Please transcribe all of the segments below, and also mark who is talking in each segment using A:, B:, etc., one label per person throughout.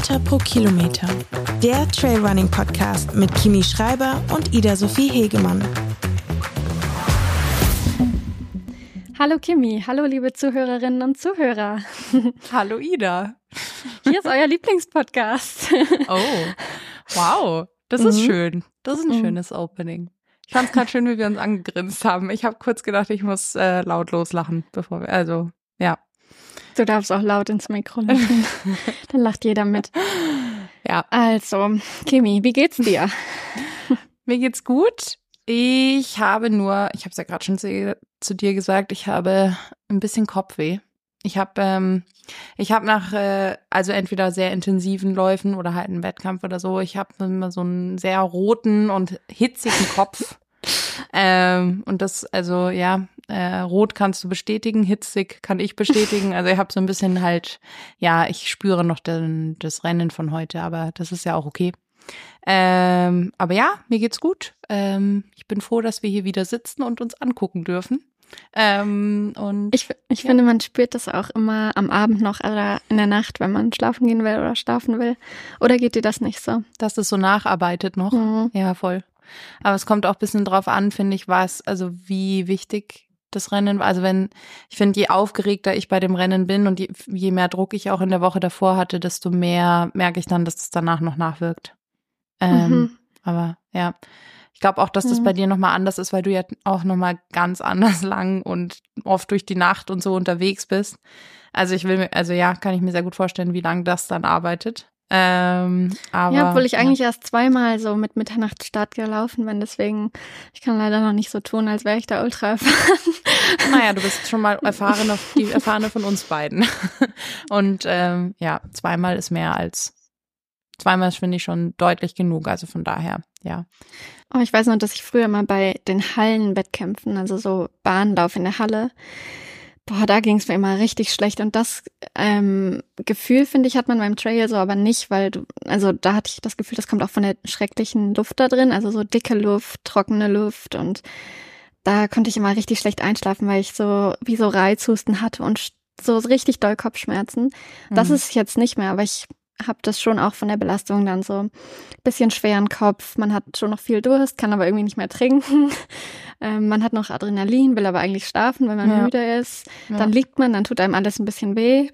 A: Meter pro Kilometer. Der Trailrunning Podcast mit Kimi Schreiber und Ida Sophie Hegemann.
B: Hallo Kimi, hallo liebe Zuhörerinnen und Zuhörer.
C: Hallo Ida.
B: Hier ist euer Lieblingspodcast.
C: Oh, wow, das ist mhm. schön. Das ist ein mhm. schönes Opening. Ich fand es gerade schön, wie wir uns angegrinst haben. Ich habe kurz gedacht, ich muss äh, laut loslachen, bevor wir, also, ja.
B: Du darfst auch laut ins Mikro lachen. Dann lacht jeder mit.
C: Ja.
B: Also, Kimi, wie geht's dir?
C: Mir geht's gut. Ich habe nur, ich habe es ja gerade schon zu, zu, dir gesagt, ich habe ein bisschen Kopfweh. Ich habe, ähm, ich habe nach, äh, also entweder sehr intensiven Läufen oder halt einen Wettkampf oder so. Ich habe immer so einen sehr roten und hitzigen Kopf. ähm, und das, also ja, äh, rot kannst du bestätigen, hitzig kann ich bestätigen. Also ich habe so ein bisschen halt, ja, ich spüre noch den, das Rennen von heute, aber das ist ja auch okay. Ähm, aber ja, mir geht's gut. Ähm, ich bin froh, dass wir hier wieder sitzen und uns angucken dürfen. Ähm, und
B: ich, ich ja. finde, man spürt das auch immer am Abend noch oder in der Nacht, wenn man schlafen gehen will oder schlafen will. Oder geht dir das nicht so?
C: Dass es so nacharbeitet noch. Mhm. Ja, voll. Aber es kommt auch ein bisschen drauf an, finde ich, was, also wie wichtig das Rennen. Also wenn, ich finde, je aufgeregter ich bei dem Rennen bin und je, je mehr Druck ich auch in der Woche davor hatte, desto mehr merke ich dann, dass es danach noch nachwirkt. Ähm, mhm. Aber ja. Ich glaube auch, dass das bei dir nochmal anders ist, weil du ja auch nochmal ganz anders lang und oft durch die Nacht und so unterwegs bist. Also ich will mir, also ja, kann ich mir sehr gut vorstellen, wie lange das dann arbeitet. Ähm, aber,
B: ja, obwohl ich eigentlich ja. erst zweimal so mit Mitternachtsstart gelaufen bin, deswegen, ich kann leider noch nicht so tun, als wäre ich da ultra erfahren.
C: Naja, du bist schon mal erfahrene, die erfahrene von uns beiden. Und ähm, ja, zweimal ist mehr als zweimal finde ich schon deutlich genug. Also von daher, ja.
B: Oh, ich weiß noch, dass ich früher mal bei den Hallenwettkämpfen, also so Bahnlauf in der Halle, boah, da ging es mir immer richtig schlecht. Und das ähm, Gefühl, finde ich, hat man beim Trail so aber nicht, weil du, also da hatte ich das Gefühl, das kommt auch von der schrecklichen Luft da drin, also so dicke Luft, trockene Luft und da konnte ich immer richtig schlecht einschlafen, weil ich so wie so Reizhusten hatte und so richtig doll Kopfschmerzen. Das mhm. ist jetzt nicht mehr, aber ich habe das schon auch von der Belastung dann so ein bisschen schweren Kopf. Man hat schon noch viel Durst, kann aber irgendwie nicht mehr trinken. ähm, man hat noch Adrenalin, will aber eigentlich schlafen, wenn man ja. müde ist. Ja. Dann liegt man, dann tut einem alles ein bisschen weh.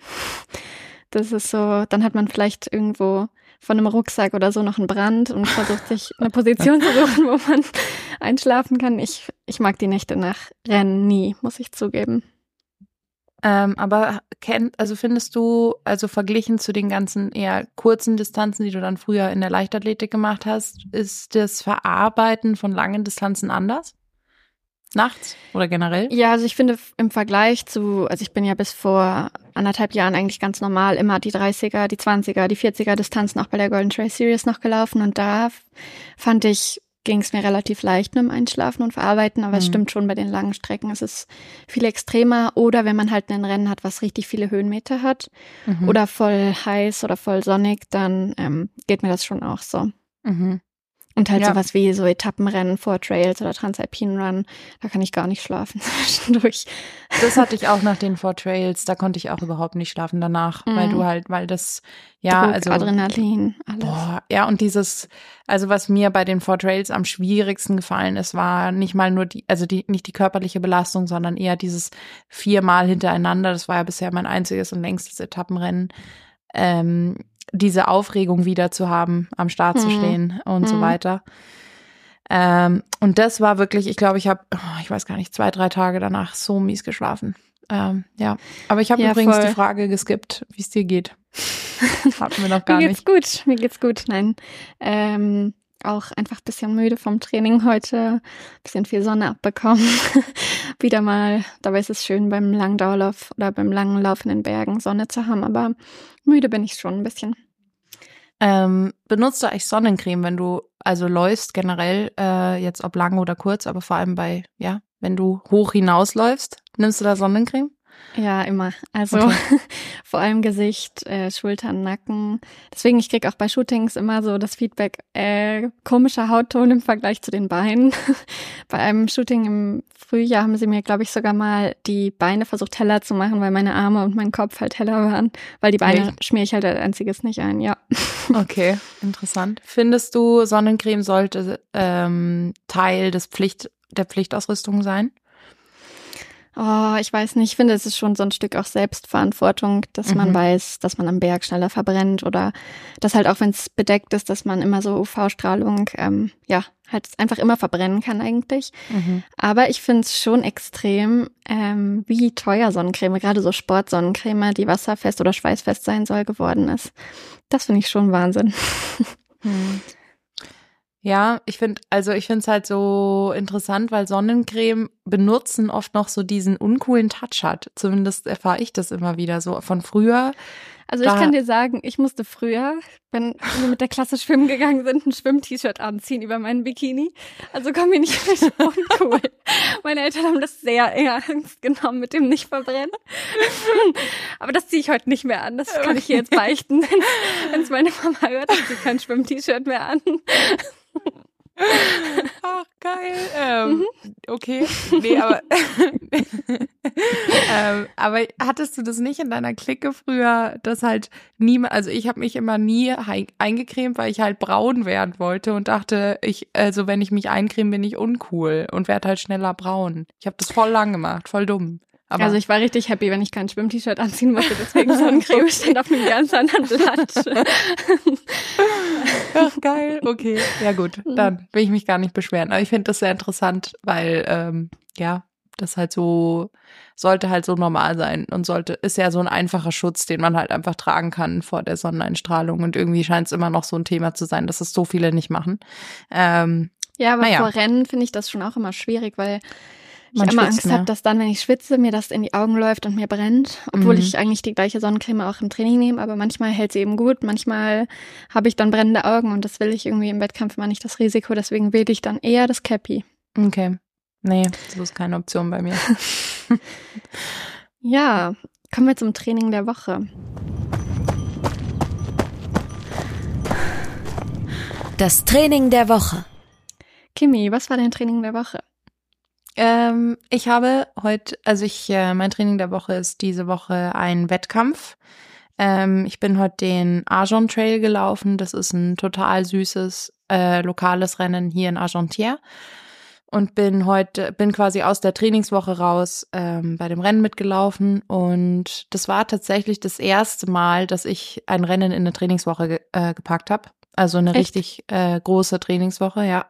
B: Das ist so, dann hat man vielleicht irgendwo von einem Rucksack oder so noch einen Brand und versucht sich eine Position zu suchen, wo man einschlafen kann. Ich, ich mag die Nächte nach Rennen nie, muss ich zugeben.
C: Ähm, aber kennt, also findest du, also verglichen zu den ganzen eher kurzen Distanzen, die du dann früher in der Leichtathletik gemacht hast, ist das Verarbeiten von langen Distanzen anders? Nachts oder generell?
B: Ja, also ich finde im Vergleich zu, also ich bin ja bis vor anderthalb Jahren eigentlich ganz normal immer die 30er, die 20er, die 40er Distanzen auch bei der Golden Trail Series noch gelaufen und da fand ich ging es mir relativ leicht mit dem Einschlafen und Verarbeiten, aber mhm. es stimmt schon bei den langen Strecken. Es ist viel extremer oder wenn man halt ein Rennen hat, was richtig viele Höhenmeter hat mhm. oder voll heiß oder voll sonnig, dann ähm, geht mir das schon auch so. Mhm. Und halt ja. sowas wie so Etappenrennen vor Trails oder Transalpine Run, da kann ich gar nicht schlafen zwischendurch.
C: Das hatte ich auch nach den Four Trails, da konnte ich auch überhaupt nicht schlafen danach, mm. weil du halt, weil das, ja,
B: Druck,
C: also.
B: Adrenalin, alles.
C: Boah, ja, und dieses, also was mir bei den Four Trails am schwierigsten gefallen ist, war nicht mal nur die, also die, nicht die körperliche Belastung, sondern eher dieses viermal hintereinander, das war ja bisher mein einziges und längstes Etappenrennen. Ähm, diese Aufregung wieder zu haben, am Start hm. zu stehen und hm. so weiter. Ähm, und das war wirklich, ich glaube, ich habe, oh, ich weiß gar nicht, zwei, drei Tage danach so mies geschlafen. Ähm, ja, aber ich habe ja, übrigens voll. die Frage geskippt, wie es dir geht. Hatten wir noch gar
B: mir
C: geht's
B: nicht. gut, mir geht's gut. Nein, ähm, auch einfach bisschen müde vom Training heute, bisschen viel Sonne abbekommen. Wieder mal, dabei ist es schön beim Langdauerlauf oder beim langen Lauf in den Bergen Sonne zu haben, aber müde bin ich schon ein bisschen.
C: Ähm, benutzt du eigentlich Sonnencreme, wenn du also läufst generell, äh, jetzt ob lang oder kurz, aber vor allem bei, ja, wenn du hoch hinausläufst, nimmst du da Sonnencreme?
B: Ja, immer. Also okay. vor allem Gesicht, äh, Schultern, Nacken. Deswegen, ich krieg auch bei Shootings immer so das Feedback, äh, komischer Hautton im Vergleich zu den Beinen. bei einem Shooting im Frühjahr haben sie mir, glaube ich, sogar mal die Beine versucht heller zu machen, weil meine Arme und mein Kopf halt heller waren. Weil die Beine Echt? schmiere ich halt als einziges nicht ein, ja.
C: Okay, interessant. Findest du, Sonnencreme sollte ähm, Teil des Pflicht, der Pflichtausrüstung sein?
B: Oh, ich weiß nicht. Ich finde, es ist schon so ein Stück auch Selbstverantwortung, dass mhm. man weiß, dass man am Berg schneller verbrennt oder dass halt auch, wenn es bedeckt ist, dass man immer so UV-Strahlung, ähm, ja, halt einfach immer verbrennen kann eigentlich. Mhm. Aber ich finde es schon extrem, ähm, wie teuer Sonnencreme, gerade so Sportsonnencreme, die wasserfest oder schweißfest sein soll, geworden ist. Das finde ich schon Wahnsinn.
C: Mhm. Ja, ich finde, also ich finde es halt so interessant, weil Sonnencreme benutzen oft noch so diesen uncoolen Touch hat. Zumindest erfahre ich das immer wieder so von früher.
B: Also ich kann dir sagen, ich musste früher, wenn wir mit der Klasse schwimmen gegangen sind, ein Schwimm-T-Shirt anziehen über meinen Bikini. Also komm mir nicht mit uncool. Meine Eltern haben das sehr ernst genommen mit dem Nicht-Verbrennen. Aber das ziehe ich heute nicht mehr an. Das kann ich hier jetzt beichten. Wenn es meine Mama hört, dann zieht kein Schwimm-T-Shirt mehr an.
C: Ach, geil. Ähm, mhm. Okay. Nee, aber, ähm, aber hattest du das nicht in deiner Clique früher, dass halt niemand, also ich habe mich immer nie eingecremt, weil ich halt braun werden wollte und dachte, ich, also wenn ich mich eincreme, bin ich uncool und werde halt schneller braun. Ich habe das voll lang gemacht, voll dumm.
B: Aber also ich war richtig happy, wenn ich kein Schwimm-T-Shirt anziehen musste, deswegen so ein Creme stand auf einem ganz anderen Blatt.
C: Geil. Okay, ja gut, dann will ich mich gar nicht beschweren. Aber ich finde das sehr interessant, weil ähm, ja, das halt so sollte halt so normal sein und sollte ist ja so ein einfacher Schutz, den man halt einfach tragen kann vor der Sonneneinstrahlung und irgendwie scheint es immer noch so ein Thema zu sein, dass es so viele nicht machen. Ähm,
B: ja, aber naja. vor Rennen finde ich das schon auch immer schwierig, weil ich immer Angst habe, dass dann, wenn ich schwitze, mir das in die Augen läuft und mir brennt, obwohl mhm. ich eigentlich die gleiche Sonnencreme auch im Training nehme, aber manchmal hält sie eben gut, manchmal habe ich dann brennende Augen und das will ich irgendwie im Wettkampf immer nicht das Risiko, deswegen wähle ich dann eher das Cappy.
C: Okay. Nee, das ist keine Option bei mir.
B: ja, kommen wir zum Training der Woche.
D: Das Training der Woche.
B: Kimi, was war dein Training der Woche?
C: Ähm, ich habe heute, also ich, äh, mein Training der Woche ist diese Woche ein Wettkampf. Ähm, ich bin heute den Argent Trail gelaufen. Das ist ein total süßes äh, lokales Rennen hier in Argentière und bin heute, bin quasi aus der Trainingswoche raus ähm, bei dem Rennen mitgelaufen und das war tatsächlich das erste Mal, dass ich ein Rennen in eine Trainingswoche ge äh, gepackt habe. Also eine Echt? richtig äh, große Trainingswoche, ja.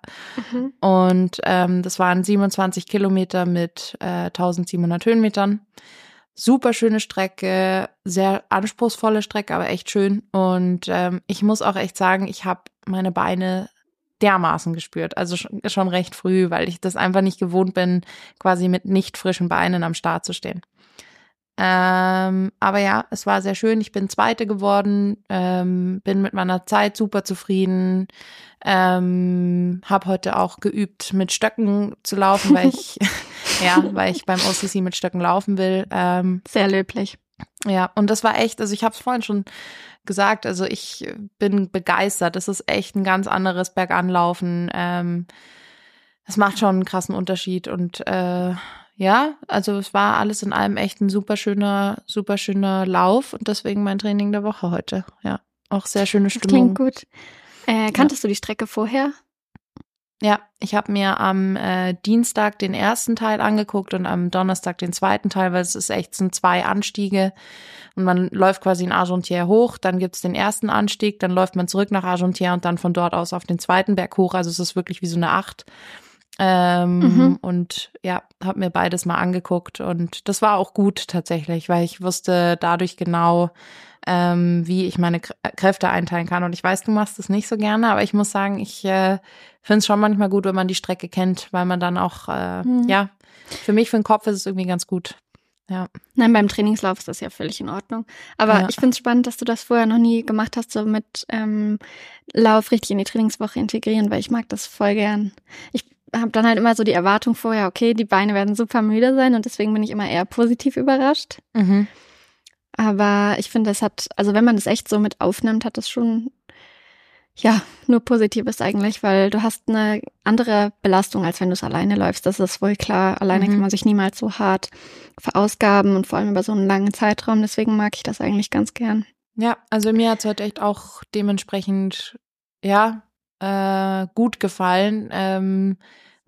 C: Mhm. Und ähm, das waren 27 Kilometer mit äh, 1700 Höhenmetern. Super schöne Strecke, sehr anspruchsvolle Strecke, aber echt schön. Und ähm, ich muss auch echt sagen, ich habe meine Beine dermaßen gespürt. Also schon, schon recht früh, weil ich das einfach nicht gewohnt bin, quasi mit nicht frischen Beinen am Start zu stehen. Ähm, aber ja, es war sehr schön. Ich bin Zweite geworden, ähm, bin mit meiner Zeit super zufrieden. Ähm, habe heute auch geübt, mit Stöcken zu laufen, weil ich ja, weil ich beim OCC mit Stöcken laufen will. Ähm,
B: sehr löblich.
C: Ja, und das war echt, also ich habe es vorhin schon gesagt, also ich bin begeistert. Das ist echt ein ganz anderes Berganlaufen. Ähm, es macht schon einen krassen Unterschied und äh, ja, also es war alles in allem echt ein super schöner, super schöner Lauf und deswegen mein Training der Woche heute. Ja, auch sehr schöne Stimmung.
B: Das klingt gut. Äh, kanntest ja. du die Strecke vorher?
C: Ja, ich habe mir am äh, Dienstag den ersten Teil angeguckt und am Donnerstag den zweiten Teil, weil es ist echt sind zwei Anstiege und man läuft quasi in Argentière hoch, dann gibt's den ersten Anstieg, dann läuft man zurück nach Argentière und dann von dort aus auf den zweiten Berg hoch. Also es ist wirklich wie so eine Acht. Ähm, mhm. Und ja, habe mir beides mal angeguckt und das war auch gut tatsächlich, weil ich wusste dadurch genau, ähm, wie ich meine Kräfte einteilen kann. Und ich weiß, du machst das nicht so gerne, aber ich muss sagen, ich äh, finde es schon manchmal gut, wenn man die Strecke kennt, weil man dann auch, äh, mhm. ja, für mich, für den Kopf ist es irgendwie ganz gut. Ja.
B: Nein, beim Trainingslauf ist das ja völlig in Ordnung. Aber ja. ich finde es spannend, dass du das vorher noch nie gemacht hast, so mit ähm, Lauf richtig in die Trainingswoche integrieren, weil ich mag das voll gern. Ich habe dann halt immer so die Erwartung vorher, okay, die Beine werden super müde sein und deswegen bin ich immer eher positiv überrascht.
C: Mhm.
B: Aber ich finde, es hat, also wenn man das echt so mit aufnimmt, hat das schon, ja, nur Positives eigentlich, weil du hast eine andere Belastung, als wenn du es alleine läufst. Das ist wohl klar. Alleine
C: Mhm.
B: kann man sich niemals so hart verausgaben und vor allem über so einen langen Zeitraum. Deswegen mag ich das eigentlich ganz gern.
C: Ja, also mir hat's heute echt auch dementsprechend, ja, äh, gut gefallen. Ähm,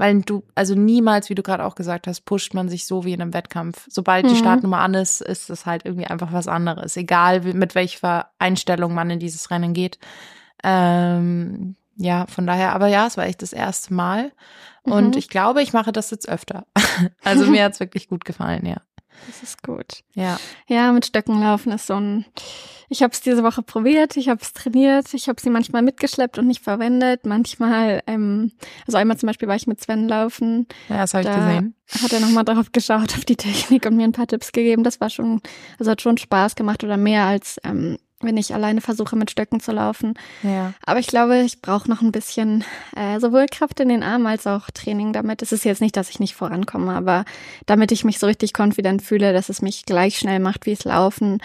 C: weil du, also niemals, wie du gerade auch gesagt hast, pusht man sich so wie in einem Wettkampf. Sobald die
B: Mhm.
C: Startnummer an ist, ist es halt irgendwie einfach was anderes. Egal wie, mit welcher Einstellung man in dieses Rennen geht. Ähm, ja, von daher, aber ja, es war echt das erste Mal. Und
B: Mhm.
C: ich glaube, ich mache das jetzt öfter. Also mir hat's wirklich gut gefallen, ja.
B: Das ist gut.
C: Ja.
B: Ja, mit Stöcken laufen ist so ein. Ich habe es diese Woche probiert, ich habe es trainiert, ich habe sie manchmal mitgeschleppt und nicht verwendet. Manchmal, ähm, also einmal zum Beispiel war ich mit Sven laufen,
C: Ja, das habe ich
B: Da-
C: gesehen.
B: hat er nochmal drauf geschaut, auf die Technik und mir ein paar Tipps gegeben. Das war schon, also hat schon Spaß gemacht oder mehr als ähm, wenn ich alleine versuche mit Stöcken zu laufen.
C: Ja.
B: Aber ich glaube, ich brauche noch ein bisschen äh, sowohl Kraft in den Armen als auch Training damit. Es ist jetzt nicht, dass ich nicht vorankomme, aber damit ich mich so richtig confident fühle, dass es mich gleich schnell macht wie es Laufen,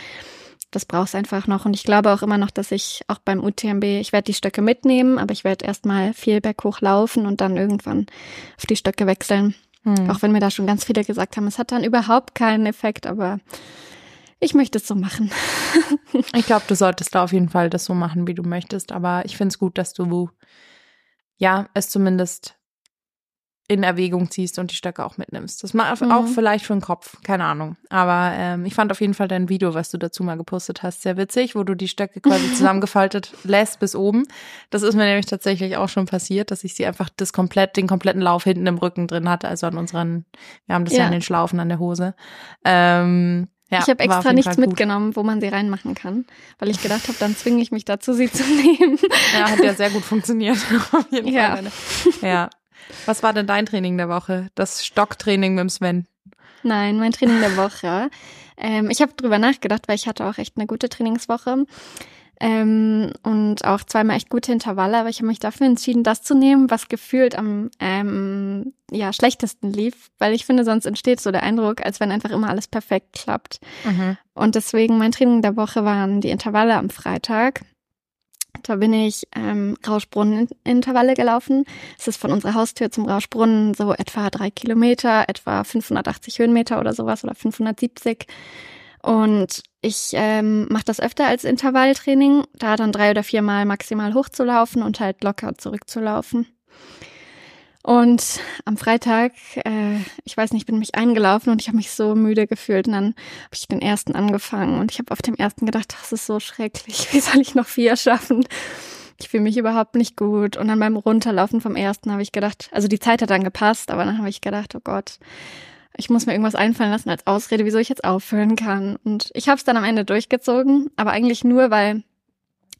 B: das braucht es einfach noch. Und ich glaube auch immer noch, dass ich auch beim UTMB, ich werde die Stöcke mitnehmen, aber ich werde erstmal viel berghoch laufen und dann irgendwann auf die Stöcke wechseln.
C: Hm.
B: Auch wenn mir da schon ganz viele gesagt haben, es hat dann überhaupt keinen Effekt, aber ich möchte es so machen.
C: Ich glaube, du solltest da auf jeden Fall das so machen, wie du möchtest. Aber ich finde es gut, dass du ja es zumindest in Erwägung ziehst und die Stöcke auch mitnimmst. Das macht
B: Mhm.
C: auch vielleicht für den Kopf, keine Ahnung. Aber ähm, ich fand auf jeden Fall dein Video, was du dazu mal gepostet hast, sehr witzig, wo du die Stöcke quasi zusammengefaltet lässt bis oben. Das ist mir nämlich tatsächlich auch schon passiert, dass ich sie einfach das komplett, den kompletten Lauf hinten im Rücken drin hatte, also an unseren, wir haben das ja,
B: Ja.
C: an den Schlaufen an der Hose. Ähm, ja,
B: ich habe extra nichts mitgenommen, wo man sie reinmachen kann, weil ich gedacht habe, dann zwinge ich mich dazu, sie zu nehmen.
C: Ja, hat ja sehr gut funktioniert. Auf jeden
B: Ja.
C: Fall. Ja. Was war denn dein Training der Woche? Das Stocktraining mit dem Sven.
B: Nein, mein Training der Woche. Ähm, ich habe drüber nachgedacht, weil ich hatte auch echt eine gute Trainingswoche. Ähm, und auch zweimal echt gute Intervalle, aber ich habe mich dafür entschieden, das zu nehmen, was gefühlt am ähm, ja, schlechtesten lief, weil ich finde, sonst entsteht so der Eindruck, als wenn einfach immer alles perfekt klappt. Und deswegen mein Training der Woche waren die Intervalle am Freitag. Da bin ich ähm, Rauschbrunnen-Intervalle gelaufen. Es ist von unserer Haustür zum Rauschbrunnen so etwa drei Kilometer, etwa 580 Höhenmeter oder sowas oder 570. Und ich ähm, mache das öfter als Intervalltraining, da dann drei oder viermal maximal hochzulaufen und halt locker zurückzulaufen. Und am Freitag, äh, ich weiß nicht, bin mich eingelaufen und ich habe mich so müde gefühlt. Und dann habe ich den ersten angefangen und ich habe auf dem ersten gedacht, das ist so schrecklich. Wie soll ich noch vier schaffen? Ich fühle mich überhaupt nicht gut. Und dann beim Runterlaufen vom ersten habe ich gedacht, also die Zeit hat dann gepasst, aber dann habe ich gedacht, oh Gott, ich muss mir irgendwas einfallen lassen als Ausrede, wieso ich jetzt aufhören kann. Und ich habe es dann am Ende durchgezogen, aber eigentlich nur, weil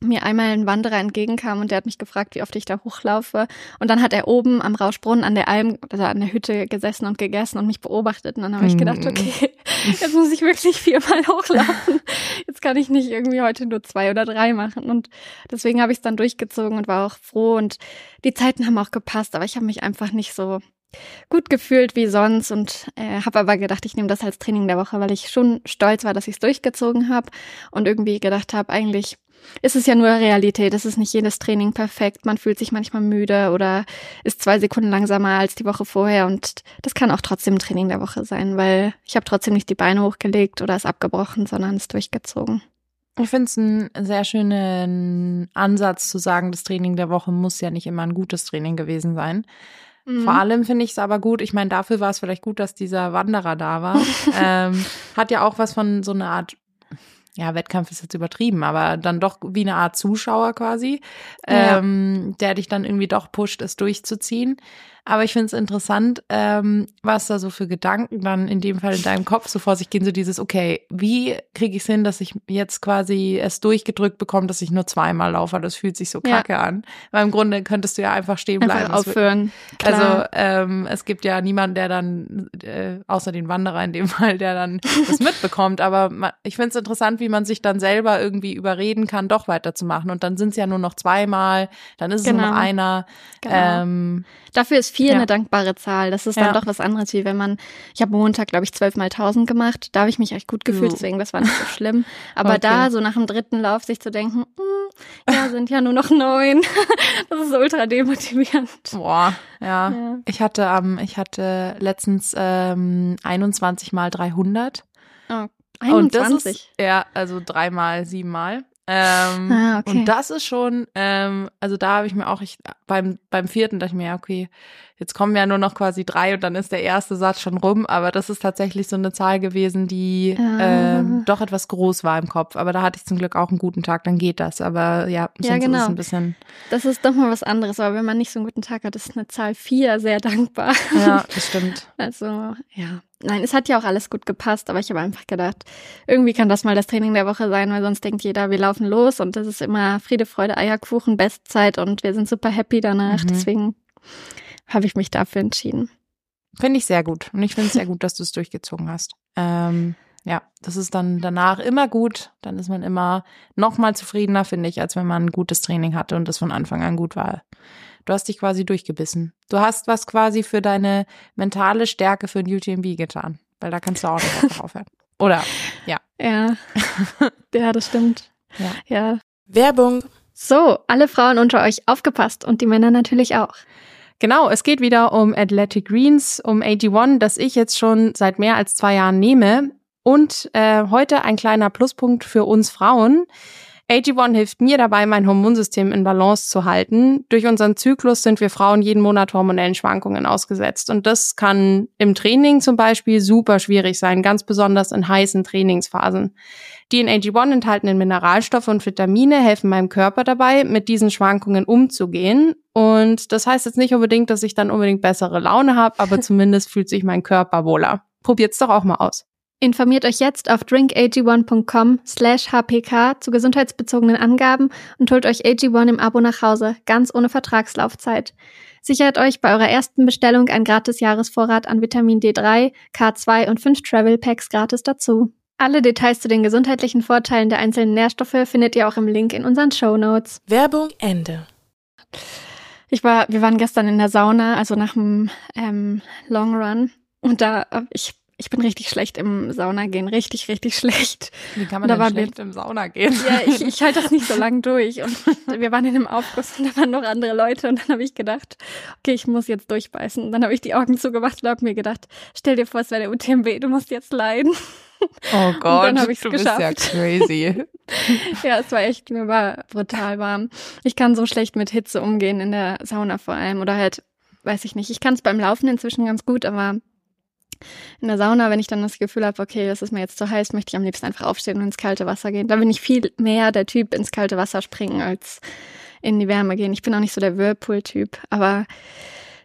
B: mir einmal ein Wanderer entgegenkam und der hat mich gefragt, wie oft ich da hochlaufe. Und dann hat er oben am Rauschbrunnen an der Alm, also an der Hütte gesessen und gegessen und mich beobachtet. Und dann habe ich gedacht,
C: Mm.
B: okay, jetzt muss ich wirklich viermal hochlaufen. Jetzt kann ich nicht irgendwie heute nur zwei oder drei machen. Und deswegen habe ich es dann durchgezogen und war auch froh. Und die Zeiten haben auch gepasst, aber ich habe mich einfach nicht so gut gefühlt wie sonst und äh, habe aber gedacht, ich nehme das als Training der Woche, weil ich schon stolz war, dass ich es durchgezogen habe und irgendwie gedacht habe, eigentlich ist es ja nur Realität. Es ist nicht jedes Training perfekt. Man fühlt sich manchmal müde oder ist zwei Sekunden langsamer als die Woche vorher. Und das kann auch trotzdem Training der Woche sein, weil ich habe trotzdem nicht die Beine hochgelegt oder es abgebrochen, sondern es durchgezogen.
C: Ich finde es einen sehr schönen Ansatz zu sagen, das Training der Woche muss ja nicht immer ein gutes Training gewesen sein.
B: Mhm.
C: Vor allem finde ich es aber gut, ich meine, dafür war es vielleicht gut, dass dieser Wanderer da war. ähm, hat ja auch was von so einer Art, ja, Wettkampf ist jetzt übertrieben, aber dann doch wie eine Art Zuschauer quasi,
B: Ja.
C: ähm, der dich dann irgendwie doch pusht, es durchzuziehen. Aber ich finde es interessant, ähm, was da so für Gedanken dann in dem Fall in deinem Kopf so vor sich gehen, so dieses, okay, wie kriege ich es hin, dass ich jetzt quasi es durchgedrückt bekomme, dass ich nur zweimal laufe? Das fühlt sich so
B: Ja.
C: kacke an. Weil im Grunde könntest du ja einfach stehen bleiben.
B: Einfach
C: Es wird-
B: aufhören.
C: also ähm, es gibt ja niemanden, der dann, äh, außer den Wanderer in dem Fall, der dann das mitbekommt. Aber man, ich finde es interessant, wie man sich dann selber irgendwie überreden kann, doch weiterzumachen. Und dann sind es ja nur noch zweimal, dann ist es
B: Genau.
C: nur noch einer.
B: Genau.
C: Ähm,
B: Dafür ist vier
C: Ja.
B: eine dankbare Zahl. Das ist dann
C: Ja.
B: doch was anderes, wie wenn man, ich habe Montag, glaube ich, zwölf mal tausend gemacht. Da habe ich mich echt gut gefühlt, deswegen, das war nicht so schlimm. Aber
C: Okay.
B: da, so nach dem dritten Lauf, sich zu denken, hm, ja, sind ja nur noch neun. das ist ultra demotivierend.
C: Boah, ja.
B: Ja.
C: Ich hatte am, ich hatte letztens ähm, 21 mal 300.
B: Oh,
C: Und das
B: 21.
C: ist, ja, also dreimal, siebenmal. Ähm,
B: Ah, okay.
C: Und das ist schon, ähm, also da habe ich mir auch, ich, beim, beim vierten dachte ich mir, ja, okay, jetzt kommen ja nur noch quasi drei und dann ist der erste Satz schon rum, aber das ist tatsächlich so eine Zahl gewesen, die
B: Ah.
C: ähm, doch etwas groß war im Kopf. Aber da hatte ich zum Glück auch einen guten Tag, dann geht das. Aber ja, sonst
B: Ja,
C: ist
B: genau.
C: es ein bisschen,
B: Das ist doch mal was anderes, aber wenn man nicht so einen guten Tag hat, ist eine Zahl vier sehr dankbar.
C: ja, das stimmt.
B: Also, ja. Nein, es hat ja auch alles gut gepasst, aber ich habe einfach gedacht, irgendwie kann das mal das Training der Woche sein, weil sonst denkt jeder, wir laufen los und das ist immer Friede, Freude, Eierkuchen, Bestzeit und wir sind super happy danach.
C: Mhm.
B: Deswegen habe ich mich dafür entschieden.
C: Finde ich sehr gut. Und ich finde es sehr gut, dass du es durchgezogen hast. Ähm, ja, das ist dann danach immer gut. Dann ist man immer noch mal zufriedener, finde ich, als wenn man ein gutes Training hatte und das von Anfang an gut war. Du hast dich quasi durchgebissen. Du hast was quasi für deine mentale Stärke für ein UTMB getan. Weil da kannst du auch nicht aufhören. Oder, ja.
B: Ja, ja, das stimmt.
C: Ja.
B: ja.
A: Werbung.
B: So, alle Frauen unter euch aufgepasst und die Männer natürlich auch.
C: Genau, es geht wieder um Athletic Greens, um AG1, das ich jetzt schon seit mehr als zwei Jahren nehme. Und äh, heute ein kleiner Pluspunkt für uns Frauen. AG1 hilft mir dabei, mein Hormonsystem in Balance zu halten. Durch unseren Zyklus sind wir Frauen jeden Monat hormonellen Schwankungen ausgesetzt. Und das kann im Training zum Beispiel super schwierig sein, ganz besonders in heißen Trainingsphasen. Die in AG1 enthaltenen Mineralstoffe und Vitamine helfen meinem Körper dabei, mit diesen Schwankungen umzugehen. Und das heißt jetzt nicht unbedingt, dass ich dann unbedingt bessere Laune habe, aber zumindest fühlt sich mein Körper wohler. Probiert's doch auch mal aus.
B: Informiert euch jetzt auf drinkag1.com slash hpk zu gesundheitsbezogenen Angaben und holt euch AG1 im Abo nach Hause, ganz ohne Vertragslaufzeit. Sichert euch bei eurer ersten Bestellung ein gratis Jahresvorrat an Vitamin D3, K2 und 5 Travel Packs gratis dazu. Alle Details zu den gesundheitlichen Vorteilen der einzelnen Nährstoffe findet ihr auch im Link in unseren Show Notes.
A: Werbung Ende.
B: Ich war, wir waren gestern in der Sauna, also nach dem ähm, Long Run. Und da, ich, ich bin richtig schlecht im Sauna gehen, richtig, richtig schlecht.
C: Wie kann
B: man Da denn waren wir- schlecht
C: im Sauna gehen?
B: Ja, ich, ich halte das nicht so lang durch. Und wir waren in einem Aufguss und da waren noch andere Leute. Und dann habe ich gedacht, okay, ich muss jetzt durchbeißen. Und dann habe ich die Augen zugemacht und habe mir gedacht, stell dir vor, es wäre der UTMB, du musst jetzt leiden.
C: Oh Gott,
B: dann hab ich's
C: du bist ja
B: geschafft.
C: crazy.
B: Ja, es war echt, mir war brutal warm. Ich kann so schlecht mit Hitze umgehen, in der Sauna vor allem. Oder halt, weiß ich nicht. Ich kann es beim Laufen inzwischen ganz gut, aber in der Sauna, wenn ich dann das Gefühl habe, okay, das ist mir jetzt zu heiß, möchte ich am liebsten einfach aufstehen und ins kalte Wasser gehen. Da bin ich viel mehr der Typ ins kalte Wasser springen als in die Wärme gehen. Ich bin auch nicht so der Whirlpool-Typ, aber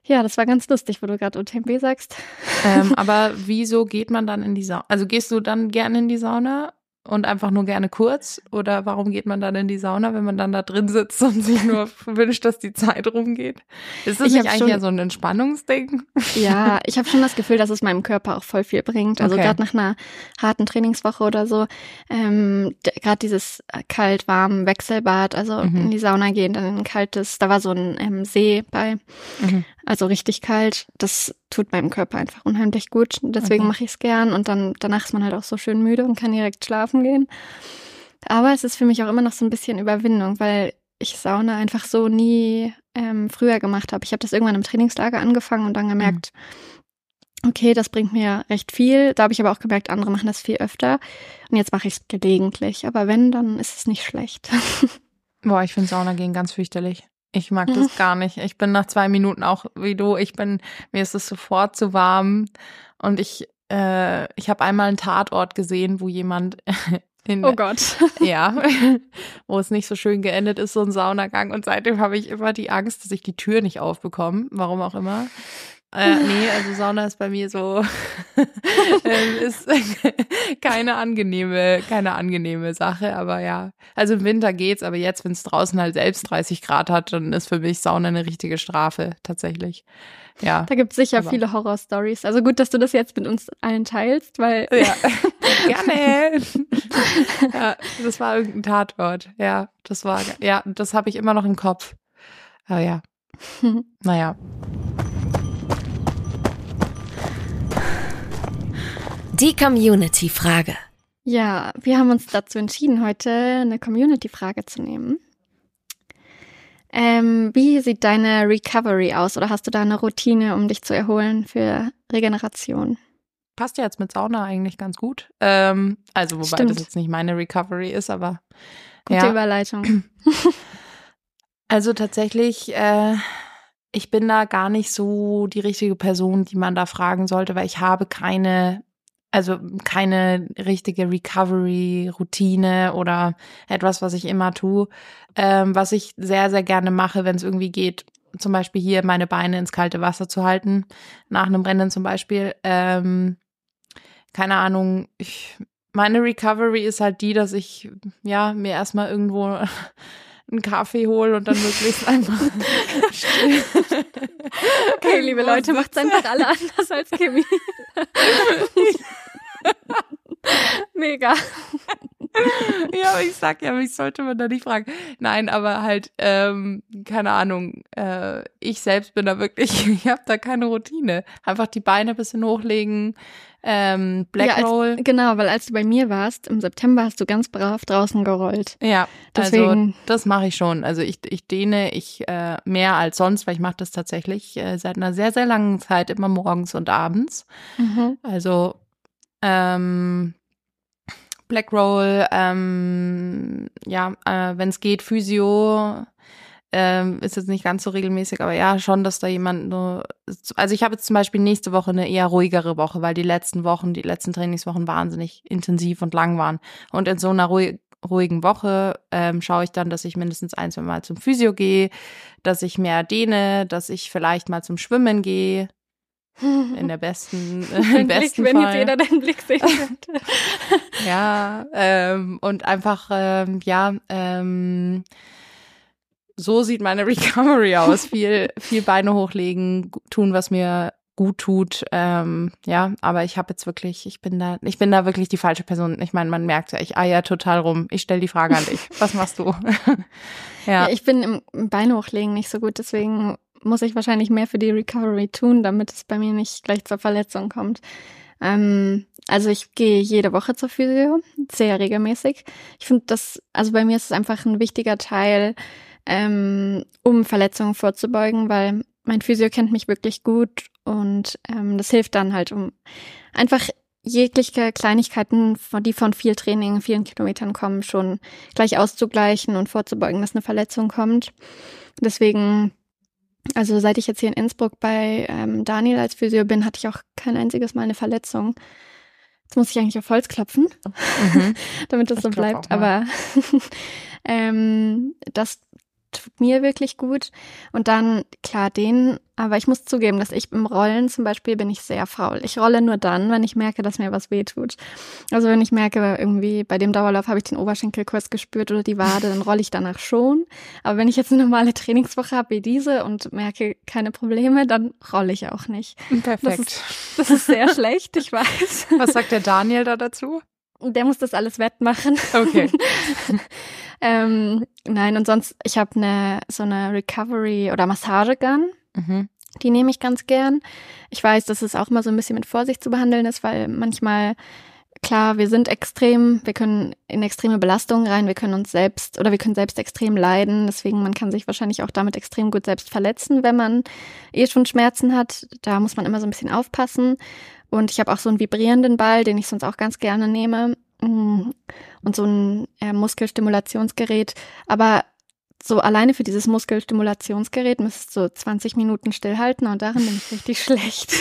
B: ja, das war ganz lustig, wo du gerade UTMB sagst.
C: ähm, aber wieso geht man dann in die Sauna? Also gehst du dann gerne in die Sauna und einfach nur gerne kurz? Oder warum geht man dann in die Sauna, wenn man dann da drin sitzt und sich nur wünscht, dass die Zeit rumgeht? Ist das
B: Ich
C: nicht eigentlich
B: schon-
C: ja so ein Entspannungsding?
B: Ja, ich habe schon das Gefühl, dass es meinem Körper auch voll viel bringt. Also
C: Okay.
B: gerade nach einer harten Trainingswoche oder so, ähm, gerade dieses kalt-warm Wechselbad, also
C: Mhm.
B: in die Sauna gehen, dann in ein kaltes, da war so ein ähm, See bei,
C: Mhm.
B: also richtig kalt. Das tut meinem Körper einfach unheimlich gut. Deswegen
C: Okay.
B: mache ich es gern und dann danach ist man halt auch so schön müde und kann direkt schlafen gehen. Aber es ist für mich auch immer noch so ein bisschen Überwindung, weil ich Sauna einfach so nie ähm, früher gemacht habe. Ich habe das irgendwann im Trainingslager angefangen und dann gemerkt, okay, das bringt mir recht viel. Da habe ich aber auch gemerkt, andere machen das viel öfter. Und jetzt mache ich es gelegentlich. Aber wenn, dann ist es nicht schlecht.
C: Boah, ich finde Sauna gehen ganz fürchterlich. Ich mag das gar nicht. Ich bin nach zwei Minuten auch wie du. Ich bin, mir ist es sofort zu warm. Und ich, äh, ich habe einmal einen Tatort gesehen, wo jemand in,
B: Oh Gott.
C: ja, wo es nicht so schön geendet ist, so ein Saunagang. Und seitdem habe ich immer die Angst, dass ich die Tür nicht aufbekomme. Warum auch immer. Äh, nee, also Sauna ist bei mir so, ähm, ist keine angenehme, keine angenehme Sache, aber ja. Also im Winter geht's, aber jetzt, wenn es draußen halt selbst 30 Grad hat, dann ist für mich Sauna eine richtige Strafe, tatsächlich. Ja.
B: Da gibt es sicher
C: Aber-
B: viele Horror-Stories. Also gut, dass du das jetzt mit uns allen teilst, weil
C: Ja, gerne. ja, das war irgendein Tatort. Ja, das war, ja, das habe ich immer noch im Kopf. Aber ja, naja.
D: Die Community-Frage.
B: Ja, wir haben uns dazu entschieden, heute eine Community-Frage zu nehmen. Ähm, wie sieht deine Recovery aus oder hast du da eine Routine, um dich zu erholen für Regeneration?
C: Passt ja jetzt mit Sauna eigentlich ganz gut. Ähm, also wobei
B: Stimmt.
C: das jetzt nicht meine Recovery ist, aber
B: Gute
C: ja.
B: Überleitung.
C: Also tatsächlich, äh, ich bin da gar nicht so die richtige Person, die man da fragen sollte, weil ich habe keine, also keine richtige Recovery-Routine oder etwas, was ich immer tue. Ähm, was ich sehr, sehr gerne mache, wenn es irgendwie geht, zum Beispiel hier meine Beine ins kalte Wasser zu halten, nach einem Rennen zum Beispiel. Ähm, keine Ahnung, ich, meine Recovery ist halt die, dass ich ja mir erstmal irgendwo einen Kaffee hole und dann möglichst einfach still.
B: Okay, liebe Leute, macht's einfach alle anders als Kimi. Mega.
C: ja, ich sag ja, mich sollte man da nicht fragen. Nein, aber halt, ähm, keine Ahnung, äh, ich selbst bin da wirklich, ich habe da keine Routine. Einfach die Beine ein bisschen hochlegen, ähm, Black
B: ja, als,
C: Roll.
B: Genau, weil als du bei mir warst, im September hast du ganz brav draußen gerollt.
C: Ja, also
B: Deswegen-
C: das mache ich schon. Also ich, ich dehne ich äh, mehr als sonst, weil ich mache das tatsächlich äh, seit einer sehr, sehr langen Zeit immer morgens und abends.
B: Mhm.
C: Also ähm, Black Roll, ähm, ja, äh, wenn es geht, Physio, ähm, ist jetzt nicht ganz so regelmäßig, aber ja, schon, dass da jemand nur, also ich habe jetzt zum Beispiel nächste Woche eine eher ruhigere Woche, weil die letzten Wochen, die letzten Trainingswochen wahnsinnig intensiv und lang waren. Und in so einer ruhig, ruhigen Woche ähm, schaue ich dann, dass ich mindestens ein, zwei Mal zum Physio gehe, dass ich mehr dehne, dass ich vielleicht mal zum Schwimmen gehe, in der besten, äh, im
B: Blick,
C: besten
B: wenn
C: Fall.
B: jetzt jeder deinen Blick sehen könnte.
C: Ja, ähm, und einfach, ähm, ja, ähm, so sieht meine Recovery aus. viel, viel Beine hochlegen, tun, was mir gut tut. Ähm, ja, aber ich habe jetzt wirklich, ich bin da, ich bin da wirklich die falsche Person. Ich meine, man merkt ja, ich eier total rum. Ich stelle die Frage an dich. Was machst du?
B: Ja.
C: ja.
B: ich bin im im Bein hochlegen nicht so gut, deswegen muss ich wahrscheinlich mehr für die Recovery tun, damit es bei mir nicht gleich zur Verletzung kommt. Ähm, also ich gehe jede Woche zur Physio, sehr regelmäßig. Ich finde das, also bei mir ist es einfach ein wichtiger Teil, ähm, um Verletzungen vorzubeugen, weil mein Physio kennt mich wirklich gut und ähm, das hilft dann halt, um einfach jegliche Kleinigkeiten, die von viel Training, vielen Kilometern kommen, schon gleich auszugleichen und vorzubeugen, dass eine Verletzung kommt. Deswegen, also seit ich jetzt hier in Innsbruck bei ähm, Daniel als Physio bin, hatte ich auch kein einziges Mal eine Verletzung. Jetzt muss ich eigentlich auf Holz klopfen,
C: Mhm.
B: damit das
C: Ich
B: so bleibt. Aber ähm, das tut mir wirklich gut. Und dann, klar, den, aber ich muss zugeben, dass ich im Rollen zum Beispiel bin ich sehr faul. Ich rolle nur dann, wenn ich merke, dass mir was wehtut. Also wenn ich merke, irgendwie bei dem Dauerlauf habe ich den Oberschenkel kurz gespürt oder die Wade, dann rolle ich danach schon. Aber wenn ich jetzt eine normale Trainingswoche habe wie diese und merke keine Probleme, dann rolle ich auch nicht.
C: Perfekt.
B: Das ist sehr schlecht, ich weiß.
C: Was sagt der Daniel da dazu?
B: Der muss das alles wettmachen.
C: Okay.
B: ähm, nein, und sonst, ich habe eine so eine Recovery oder Massagegun.
C: Mhm.
B: Die nehme ich ganz gern. Ich weiß, dass es auch mal so ein bisschen mit Vorsicht zu behandeln ist, weil manchmal, klar, wir sind extrem, wir können in extreme Belastungen rein, wir können uns selbst oder wir können selbst extrem leiden. Deswegen, man kann sich wahrscheinlich auch damit extrem gut selbst verletzen, wenn man eh schon Schmerzen hat. Da muss man immer so ein bisschen aufpassen. Und ich habe auch so einen vibrierenden Ball, den ich sonst auch ganz gerne nehme. Mm. Und so ein äh, Muskelstimulationsgerät. Aber so alleine für dieses Muskelstimulationsgerät müsstest du 20 Minuten stillhalten und darin bin ich richtig schlecht.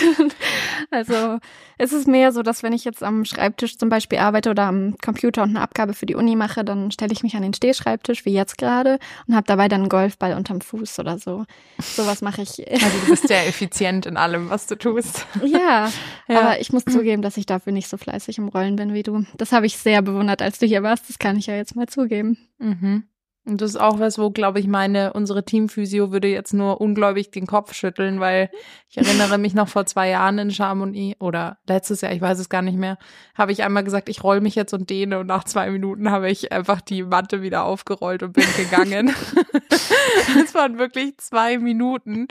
B: also es ist mehr so, dass wenn ich jetzt am Schreibtisch zum Beispiel arbeite oder am Computer und eine Abgabe für die Uni mache, dann stelle ich mich an den Stehschreibtisch, wie jetzt gerade, und habe dabei dann einen Golfball unterm Fuß oder so. Sowas mache ich.
C: Also du bist sehr effizient in allem, was du tust.
B: ja,
C: Ja.
B: aber ich muss zugeben, dass ich dafür nicht so fleißig im Rollen bin wie du. Das habe ich sehr bewundert, als du hier warst. Das kann ich ja jetzt mal zugeben.
C: Mhm. Und das ist auch was, wo, glaube ich, meine, unsere Teamphysio würde jetzt nur ungläubig den Kopf schütteln, weil ich erinnere mich noch vor zwei Jahren in Chamonix oder letztes Jahr, ich weiß es gar nicht mehr, habe ich einmal gesagt, ich roll mich jetzt und dehne und nach zwei Minuten habe ich einfach die Matte wieder aufgerollt und bin gegangen. das waren wirklich zwei Minuten.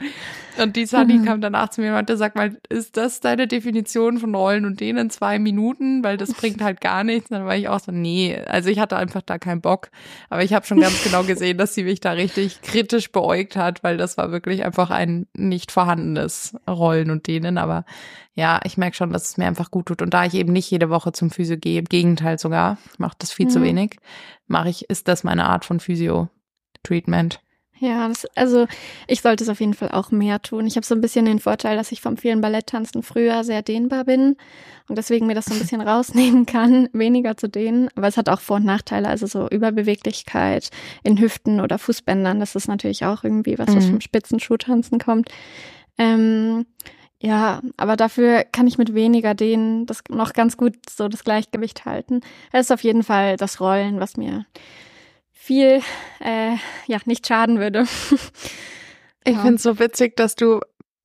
C: Und die Sunny mhm. kam danach zu mir und meinte, sag mal, ist das deine Definition von Rollen und Dehnen? Zwei Minuten? Weil das bringt halt gar nichts. Und dann war ich auch so, nee, also ich hatte einfach da keinen Bock. Aber ich habe schon ganz genau gesehen, dass sie mich da richtig kritisch beäugt hat, weil das war wirklich einfach ein nicht vorhandenes Rollen und Dehnen. Aber ja, ich merke schon, dass es mir einfach gut tut. Und da ich eben nicht jede Woche zum Physio gehe, im Gegenteil sogar, ich mache das viel mhm. zu wenig, mache ich, ist das meine Art von Physio-Treatment.
B: Ja, das, also ich sollte es auf jeden Fall auch mehr tun. Ich habe so ein bisschen den Vorteil, dass ich vom vielen Balletttanzen früher sehr dehnbar bin und deswegen mir das so ein bisschen rausnehmen kann, weniger zu dehnen. Aber es hat auch Vor- und Nachteile, also so Überbeweglichkeit in Hüften oder Fußbändern. Das ist natürlich auch irgendwie was, was mhm. vom Spitzenschuhtanzen kommt. Ähm, ja, aber dafür kann ich mit weniger dehnen das noch ganz gut so das Gleichgewicht halten. Es ist auf jeden Fall das Rollen, was mir viel äh, ja nicht schaden würde.
C: ich ja. finde es so witzig, dass du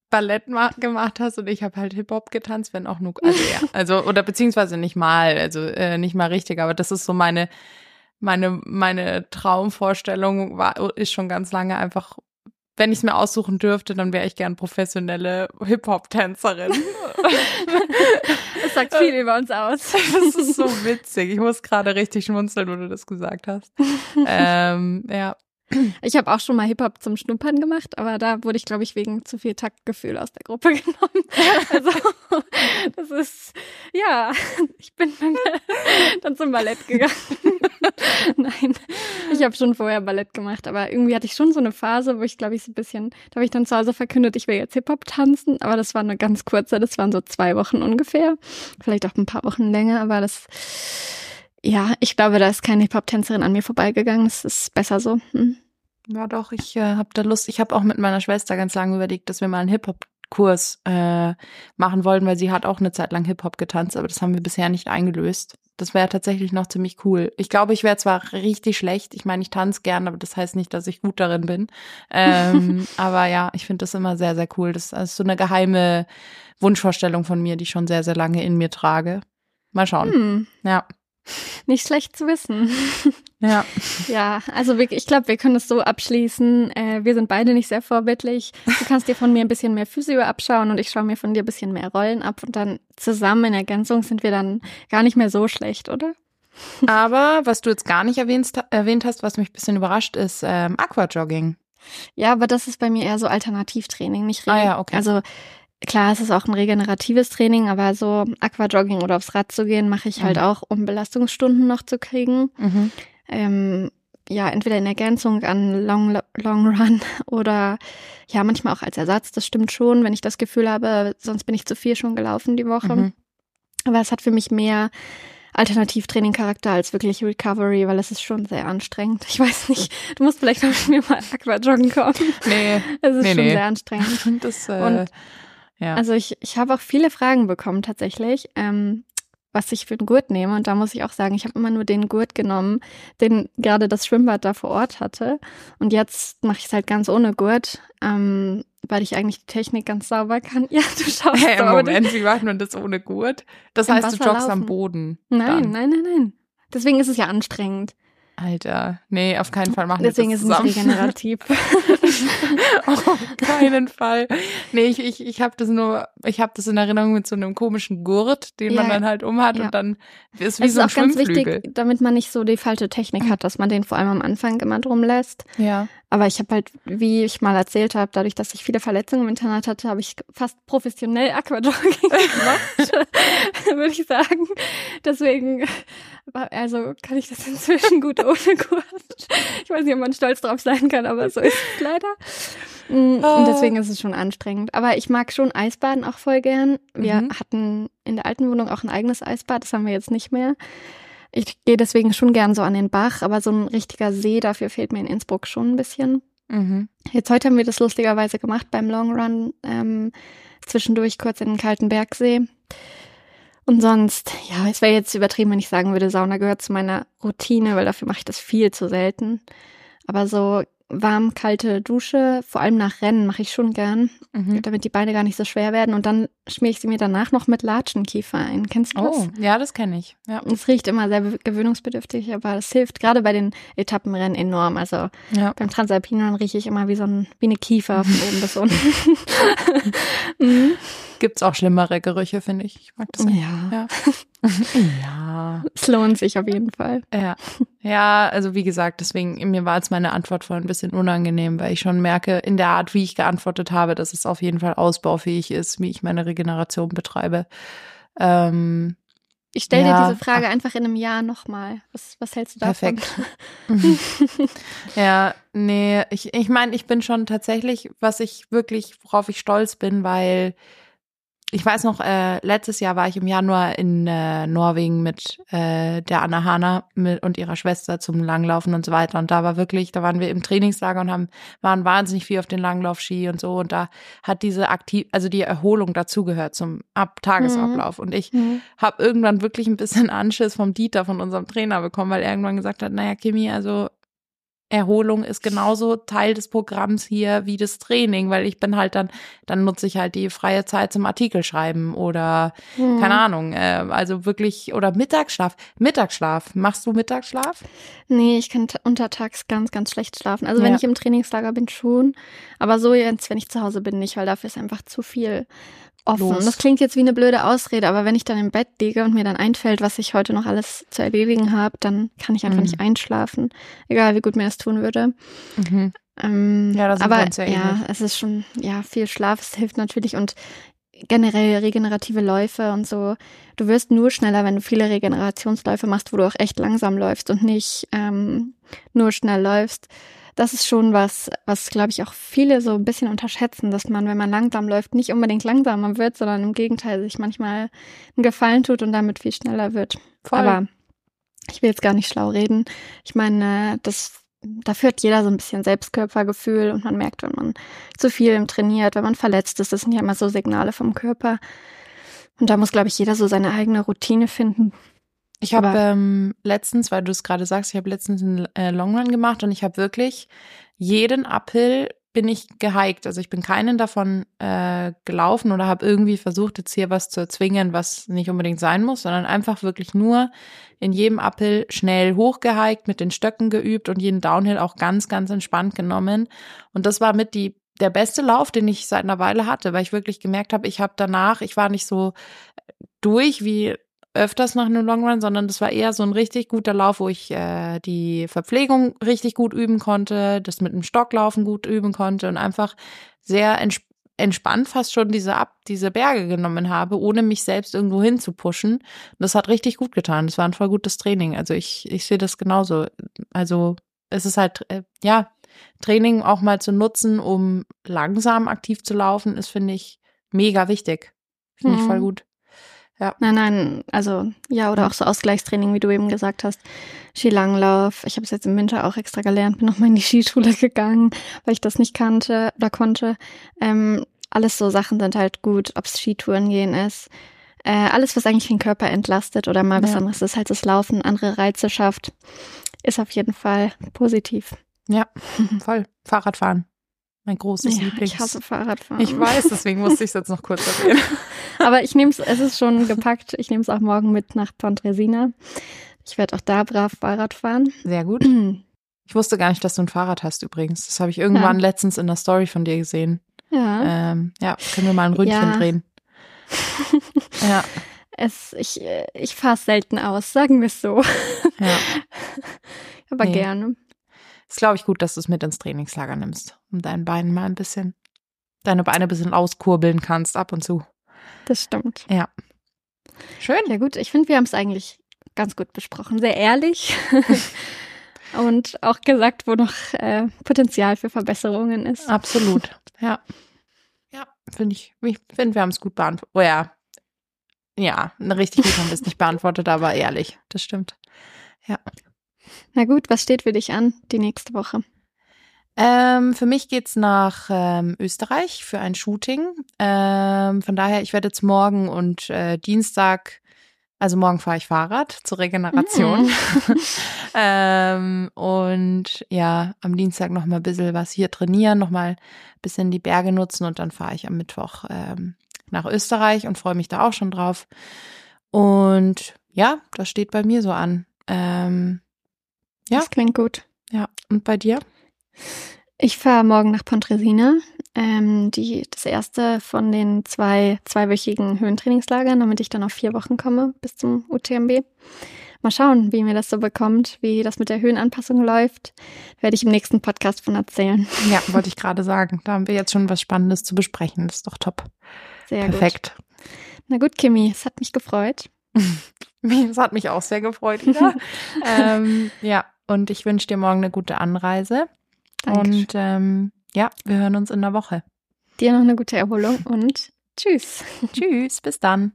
C: Ballett gemacht hast und ich habe halt Hip Hop getanzt, wenn auch nur also ja, also oder beziehungsweise nicht mal, also äh, nicht mal richtig, aber das ist so meine meine meine Traumvorstellung war ist schon ganz lange einfach wenn ich es mir aussuchen dürfte, dann wäre ich gern professionelle Hip-Hop-Tänzerin.
B: das sagt viel über uns aus.
C: Das ist so witzig. Ich muss gerade richtig schmunzeln, wo du das gesagt hast. Ähm, ja.
B: Ich habe auch schon mal Hip-Hop zum Schnuppern gemacht, aber da wurde ich, glaube ich, wegen zu viel Taktgefühl aus der Gruppe genommen. Also, das ist, ja, ich bin dann, zum Ballett gegangen. Nein, ich habe schon vorher Ballett gemacht, aber irgendwie hatte ich schon so eine Phase, wo ich, glaube ich, so ein bisschen, da habe ich dann zu Hause verkündet, ich will jetzt Hip-Hop tanzen, aber das war eine ganz kurze, das waren so zwei Wochen ungefähr. Vielleicht auch ein paar Wochen länger, aber das, ja, ich glaube, da ist keine Hip-Hop-Tänzerin an mir vorbeigegangen. Das ist besser so. Hm.
C: Ja, doch, ich äh, habe da Lust. Ich habe auch mit meiner Schwester ganz lange überlegt, dass wir mal einen Hip-Hop-Kurs äh, machen wollen, weil sie hat auch eine Zeit lang Hip-Hop getanzt, aber das haben wir bisher nicht eingelöst. Das wäre tatsächlich noch ziemlich cool. Ich glaube, ich wäre zwar richtig schlecht. Ich meine, ich tanze gern, aber das heißt nicht, dass ich gut darin bin. Ähm, aber ja, ich finde das immer sehr, sehr cool. Das ist so eine geheime Wunschvorstellung von mir, die ich schon sehr, sehr lange in mir trage. Mal schauen. Hm. Ja.
B: Nicht schlecht zu wissen.
C: Ja.
B: Ja, also wir, ich glaube, wir können es so abschließen. Äh, wir sind beide nicht sehr vorbildlich. Du kannst dir von mir ein bisschen mehr Physio abschauen und ich schaue mir von dir ein bisschen mehr Rollen ab und dann zusammen in Ergänzung sind wir dann gar nicht mehr so schlecht, oder?
C: Aber was du jetzt gar nicht erwähnt, erwähnt hast, was mich ein bisschen überrascht, ist ähm, Aquajogging.
B: Ja, aber das ist bei mir eher so Alternativtraining, nicht
C: Regen. Ah ja, okay.
B: Also klar, es ist auch ein regeneratives Training, aber so Aquajogging oder aufs Rad zu gehen, mache ich halt mhm. auch, um Belastungsstunden noch zu kriegen. Mhm. Ähm, ja, entweder in Ergänzung an Long, Long Run oder ja, manchmal auch als Ersatz. Das stimmt schon, wenn ich das Gefühl habe, sonst bin ich zu viel schon gelaufen die Woche. Mhm. Aber es hat für mich mehr Alternativtraining-Charakter als wirklich Recovery, weil es ist schon sehr anstrengend. Ich weiß nicht, du musst vielleicht mit mir mal Aquajoggen kommen.
C: Nee.
B: Es ist
C: nee,
B: schon
C: nee.
B: sehr anstrengend.
C: Das, äh,
B: Und
C: ja.
B: Also ich, ich habe auch viele Fragen bekommen tatsächlich, ähm, was ich für einen Gurt nehme. Und da muss ich auch sagen, ich habe immer nur den Gurt genommen, den gerade das Schwimmbad da vor Ort hatte. Und jetzt mache ich es halt ganz ohne Gurt, ähm, weil ich eigentlich die Technik ganz sauber kann. Ja, du schaust
C: hey, Moment, wie macht man das ohne Gurt? Das heißt, Wasser du joggst am Boden.
B: Nein, dann. nein, nein, nein. Deswegen ist es ja anstrengend.
C: Alter, nee, auf keinen Fall machen
B: Deswegen
C: wir das
B: Deswegen ist es regenerativ.
C: auf keinen Fall. Nee, ich, ich, ich habe das nur, ich habe das in Erinnerung mit so einem komischen Gurt, den ja, man dann halt umhat ja. und dann ist wie es so ein ist auch ganz wichtig,
B: damit man nicht so die falsche Technik hat, dass man den vor allem am Anfang immer drum lässt.
C: Ja.
B: Aber ich habe halt, wie ich mal erzählt habe, dadurch, dass ich viele Verletzungen im Internat hatte, habe ich fast professionell Aquajogging gemacht, würde ich sagen. Deswegen, also kann ich das inzwischen gut ohne Gurt. Ich weiß nicht, ob man stolz drauf sein kann, aber so ist es leider. Mm, und deswegen ist es schon anstrengend. Aber ich mag schon Eisbaden auch voll gern. Wir mhm. hatten in der alten Wohnung auch ein eigenes Eisbad, das haben wir jetzt nicht mehr. Ich gehe deswegen schon gern so an den Bach, aber so ein richtiger See, dafür fehlt mir in Innsbruck schon ein bisschen. Mhm. Jetzt heute haben wir das lustigerweise gemacht beim Long Run, ähm, zwischendurch kurz in den kalten Bergsee. Und sonst, ja, es wäre jetzt übertrieben, wenn ich sagen würde, Sauna gehört zu meiner Routine, weil dafür mache ich das viel zu selten. Aber so warm, kalte Dusche, vor allem nach Rennen mache ich schon gern,
C: Mhm.
B: damit die Beine gar nicht so schwer werden. Und dann schmiere ich sie mir danach noch mit Latschenkiefer ein. Kennst du das?
C: Oh, ja, das kenne ich. Ja.
B: Es riecht immer sehr be- gewöhnungsbedürftig, aber es hilft gerade bei den Etappenrennen enorm. Also
C: ja.
B: beim Transalpinen rieche ich immer wie so ein, wie eine Kiefer von oben bis unten. Mhm.
C: Gibt's auch schlimmere Gerüche, finde ich. Ich mag das. nicht.
B: ja,
C: Ja. ja.
B: es lohnt sich auf jeden Fall.
C: Ja. Ja, also wie gesagt, deswegen, mir war jetzt meine Antwort voll ein bisschen unangenehm, weil ich schon merke, in der Art, wie ich geantwortet habe, dass es auf jeden Fall ausbaufähig ist, wie ich meine Regeneration betreibe. Ähm,
B: Ich stelle
C: Ja.
B: dir diese Frage einfach in einem Jahr nochmal. Was, was hältst du davon?
C: Perfekt. ja, nee, ich, ich meine, ich bin schon tatsächlich, was ich wirklich, worauf ich stolz bin, weil ich weiß noch, äh, letztes Jahr war ich im Januar in äh, Norwegen mit äh, der Anna Hanna mit, und ihrer Schwester zum Langlaufen und so weiter. Und da war wirklich, da waren wir im Trainingslager und haben, waren wahnsinnig viel auf den Langlaufski und so. Und da hat diese aktiv, also die Erholung dazugehört zum Ab Tagesablauf. Und ich
B: Mhm.
C: habe irgendwann wirklich ein bisschen Anschiss vom Dieter, von unserem Trainer bekommen, weil er irgendwann gesagt hat, naja, Kimi, also Erholung ist genauso Teil des Programms hier wie das Training, weil ich bin halt dann, dann nutze ich halt die freie Zeit zum Artikel schreiben oder
B: Mhm.
C: keine Ahnung, äh, also wirklich oder Mittagsschlaf. Mittagsschlaf. Machst du Mittagsschlaf?
B: Nee, ich kann untertags ganz, ganz schlecht schlafen. Also wenn
C: Ja.
B: ich im Trainingslager bin, schon. Aber so jetzt, wenn ich zu Hause bin, nicht, weil dafür ist einfach zu viel offen.
C: Los.
B: Das klingt jetzt wie eine blöde Ausrede, aber wenn ich dann im Bett liege und mir dann einfällt, was ich heute noch alles zu erledigen habe, dann kann ich einfach
C: Mhm.
B: nicht einschlafen. Egal, wie gut mir das tun würde.
C: Mhm.
B: Ähm,
C: Ja, da sind wir
B: aber
C: ja
B: ja, es ist schon, ja, viel Schlaf, es hilft natürlich und generell regenerative Läufe und so. Du wirst nur schneller, wenn du viele Regenerationsläufe machst, wo du auch echt langsam läufst und nicht ähm, nur schnell läufst. Das ist schon was, was glaube ich auch viele so ein bisschen unterschätzen, dass man, wenn man langsam läuft, nicht unbedingt langsamer wird, sondern im Gegenteil sich manchmal einen Gefallen tut und damit viel schneller wird.
C: Voll.
B: Aber ich will jetzt gar nicht schlau reden. Ich meine, das dafür hat jeder so ein bisschen Selbstkörpergefühl und man merkt, wenn man zu viel trainiert, wenn man verletzt ist, das sind ja immer so Signale vom Körper. Und da muss, glaube ich, jeder so seine eigene Routine finden.
C: Ich habe ähm, letztens, weil du es gerade sagst, ich habe letztens einen äh, Longrun gemacht und ich habe wirklich jeden Uphill bin ich gehiked. Also ich bin keinen davon äh, gelaufen oder habe irgendwie versucht, jetzt hier was zu erzwingen, was nicht unbedingt sein muss, sondern einfach wirklich nur in jedem Uphill schnell hochgehiked, mit den Stöcken geübt und jeden Downhill auch ganz, ganz entspannt genommen. Und das war mit die der beste Lauf, den ich seit einer Weile hatte, weil ich wirklich gemerkt habe, ich habe danach, ich war nicht so durch wie öfters nach einem Long Run, sondern das war eher so ein richtig guter Lauf, wo ich äh, die Verpflegung richtig gut üben konnte, das mit dem Stocklaufen gut üben konnte und einfach sehr ents entspannt fast schon diese ab diese Berge genommen habe, ohne mich selbst irgendwo hin zu pushen. Und das hat richtig gut getan. Das war ein voll gutes Training. Also ich ich sehe das genauso. Also es ist halt äh, ja Training auch mal zu nutzen, um langsam aktiv zu laufen, ist finde ich mega wichtig. Finde ich
B: Mhm.
C: voll gut.
B: Nein, nein, also ja, oder auch so Ausgleichstraining, wie du eben gesagt hast. Skilanglauf. Ich habe es jetzt im Winter auch extra gelernt, bin nochmal in die Skischule gegangen, weil ich das nicht kannte oder konnte. Ähm, alles so Sachen sind halt gut, ob es Skitouren gehen ist. Äh, alles, was eigentlich den Körper entlastet oder mal was
C: Ja.
B: anderes ist, halt das Laufen, andere Reize schafft, ist auf jeden Fall positiv.
C: Ja, voll. Fahrradfahren. Mein großes
B: Ja,
C: Lieblings.
B: ich hasse Fahrradfahren.
C: Ich weiß, deswegen musste ich es jetzt noch kurz erwähnen.
B: Aber ich nehme es, es ist schon gepackt. Ich nehme es auch morgen mit nach Pontresina. Ich werde auch da brav Fahrrad fahren.
C: Sehr gut. Ich wusste gar nicht, dass du ein Fahrrad hast übrigens. Das habe ich irgendwann letztens in der Story von dir gesehen.
B: Ja,
C: Ähm, ja, können wir mal ein Ründchen
B: Ja.
C: drehen. Ja,
B: es, ich, ich fahre selten aus, sagen wir es so.
C: ja.
B: Aber
C: Nee.
B: gerne.
C: Ist, glaube ich, gut, dass du es mit ins Trainingslager nimmst, um deinen Beinen mal ein bisschen, deine Beine ein bisschen auskurbeln kannst ab und zu.
B: Das stimmt.
C: Schön.
B: Ja gut, ich finde, wir haben es eigentlich ganz gut besprochen. Sehr ehrlich. Und auch gesagt, wo noch äh, Potenzial für Verbesserungen ist.
C: Absolut. Ja. Ja, finde ich, ich finde, wir haben es gut beantwortet. Oh ja. Ja, richtig gut haben wir es nicht beantwortet, aber ehrlich. Das stimmt.
B: Na gut, was steht für dich an die nächste Woche?
C: Ähm, für mich geht's nach ähm, Österreich für ein Shooting. Ähm, von daher, ich werde jetzt morgen und äh, Dienstag, Also morgen fahre ich Fahrrad zur Regeneration. Ähm, und ja, am Dienstag noch mal ein bisschen was hier trainieren, noch mal ein bisschen die Berge nutzen und dann fahre ich am Mittwoch ähm, nach Österreich und freue mich da auch schon drauf. Und ja, das steht bei mir so an. Ähm, ja.
B: Das klingt gut.
C: ja, und bei dir?
B: Ich fahre morgen nach Pontresina, ähm, die, das erste von den zwei zweiwöchigen Höhentrainingslagern, damit ich dann auf vier Wochen komme bis zum UTMB. Mal schauen, wie mir das so bekommt, wie das mit der Höhenanpassung läuft. Werde ich im nächsten Podcast von erzählen.
C: Ja, wollte ich gerade sagen. Da haben wir jetzt schon was Spannendes zu besprechen. Das ist doch top.
B: Sehr gut.
C: Perfekt.
B: Na gut, Kimi, es hat mich gefreut.
C: Das hat mich auch sehr gefreut wieder. ähm, ja, und ich wünsche dir morgen eine gute Anreise.
B: Dankeschön.
C: Und ähm, ja, wir hören uns in der Woche.
B: Dir noch eine gute Erholung und tschüss.
C: Tschüss, bis dann.